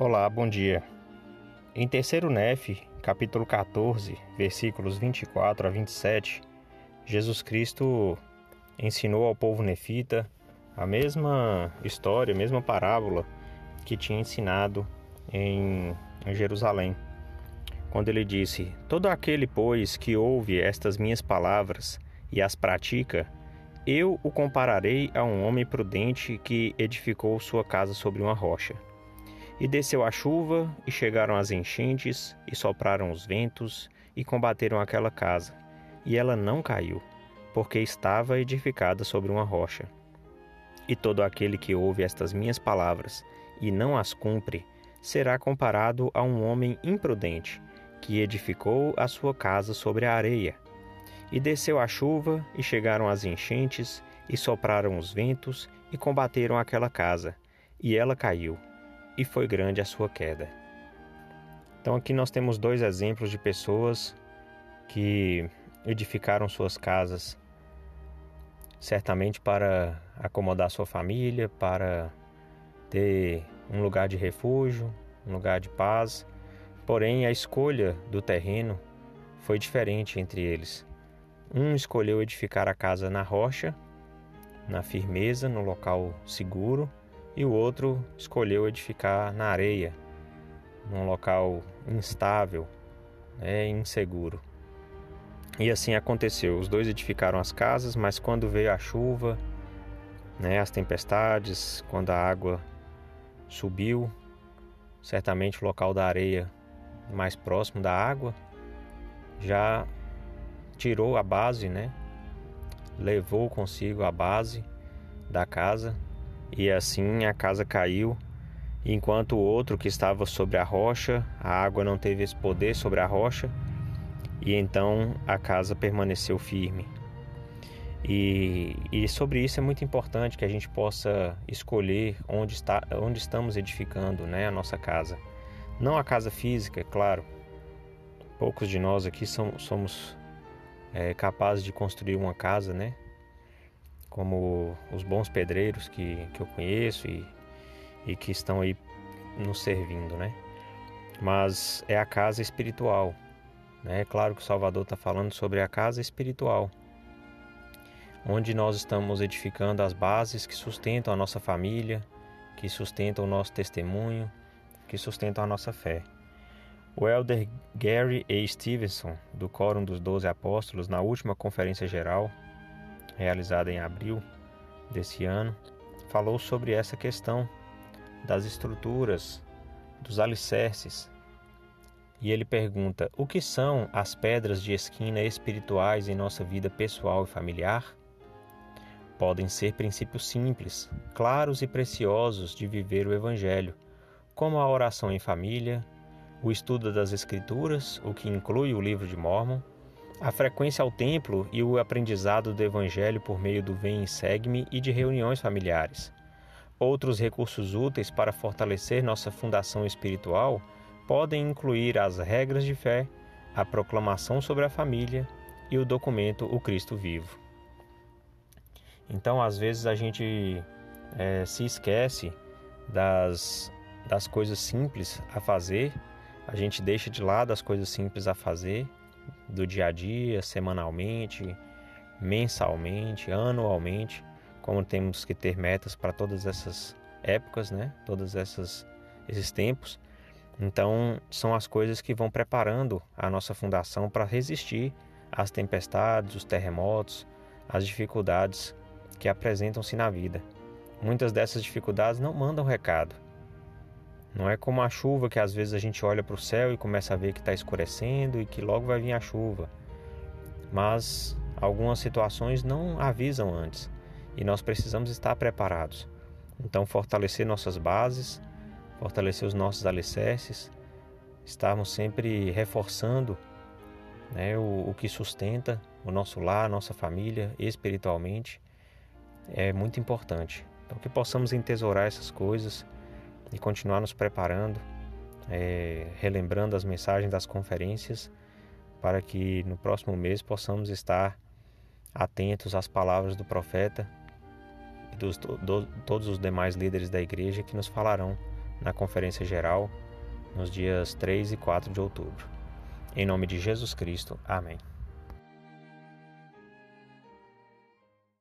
Olá, bom dia. Em terceiro Nef, capítulo 14, versículos 24 a 27, Jesus Cristo ensinou ao povo nefita a mesma história, a mesma parábola que tinha ensinado em Jerusalém. Quando ele disse: Todo aquele, pois, que ouve estas minhas palavras e as pratica, eu o compararei a um homem prudente que edificou sua casa sobre uma rocha. E desceu a chuva, e chegaram as enchentes, e sopraram os ventos, e combateram aquela casa. E ela não caiu, porque estava edificada sobre uma rocha. E todo aquele que ouve estas minhas palavras e não as cumpre, será comparado a um homem imprudente, que edificou a sua casa sobre a areia. E desceu a chuva, e chegaram as enchentes, e sopraram os ventos, e combateram aquela casa, e ela caiu e foi grande a sua queda. Então aqui nós temos dois exemplos de pessoas que edificaram suas casas certamente para acomodar sua família, para ter um lugar de refúgio, um lugar de paz. Porém, a escolha do terreno foi diferente entre eles. Um escolheu edificar a casa na rocha, na firmeza, no local seguro, e o outro escolheu edificar na areia, num local instável, né, inseguro. E assim aconteceu. Os dois edificaram as casas, mas quando veio a chuva, né, as tempestades, quando a água subiu, certamente o local da areia mais próximo da água já tirou a base, né? Levou consigo a base da casa e assim a casa caiu, enquanto o outro que estava sobre a rocha, a água não teve esse poder sobre a rocha, e então a casa permaneceu firme. E, e sobre isso é muito importante que a gente possa escolher onde, está, onde estamos edificando né, a nossa casa. Não a casa física, é claro. Poucos de nós aqui são, somos é, capazes de construir uma casa, né? Como os bons pedreiros que, que eu conheço e, e que estão aí nos servindo, né? Mas é a casa espiritual. Né? É claro que o Salvador está falando sobre a casa espiritual, onde nós estamos edificando as bases que sustentam a nossa família, que sustentam o nosso testemunho, que sustentam a nossa fé. O elder Gary A. Stevenson, do Quórum dos Doze Apóstolos, na última conferência geral, realizada em abril desse ano, falou sobre essa questão das estruturas, dos alicerces. E ele pergunta: o que são as pedras de esquina espirituais em nossa vida pessoal e familiar? Podem ser princípios simples, claros e preciosos de viver o Evangelho, como a oração em família, o estudo das Escrituras, o que inclui o livro de Mormon, a frequência ao templo e o aprendizado do Evangelho por meio do Vem e Segue-me e de reuniões familiares. Outros recursos úteis para fortalecer nossa fundação espiritual podem incluir as regras de fé, a proclamação sobre a família e o documento O Cristo Vivo. Então, às vezes, a gente é, se esquece das, das coisas simples a fazer, a gente deixa de lado as coisas simples a fazer do dia a dia, semanalmente, mensalmente, anualmente, como temos que ter metas para todas essas épocas, né? Todas essas esses tempos. Então, são as coisas que vão preparando a nossa fundação para resistir às tempestades, os terremotos, as dificuldades que apresentam-se na vida. Muitas dessas dificuldades não mandam recado, não é como a chuva que às vezes a gente olha para o céu e começa a ver que está escurecendo e que logo vai vir a chuva. Mas algumas situações não avisam antes e nós precisamos estar preparados. Então, fortalecer nossas bases, fortalecer os nossos alicerces, estarmos sempre reforçando né, o, o que sustenta o nosso lar, a nossa família espiritualmente, é muito importante. Então, que possamos entesourar essas coisas e continuar nos preparando, é, relembrando as mensagens das conferências, para que no próximo mês possamos estar atentos às palavras do profeta e dos do, todos os demais líderes da igreja que nos falarão na Conferência Geral nos dias 3 e 4 de outubro. Em nome de Jesus Cristo. Amém.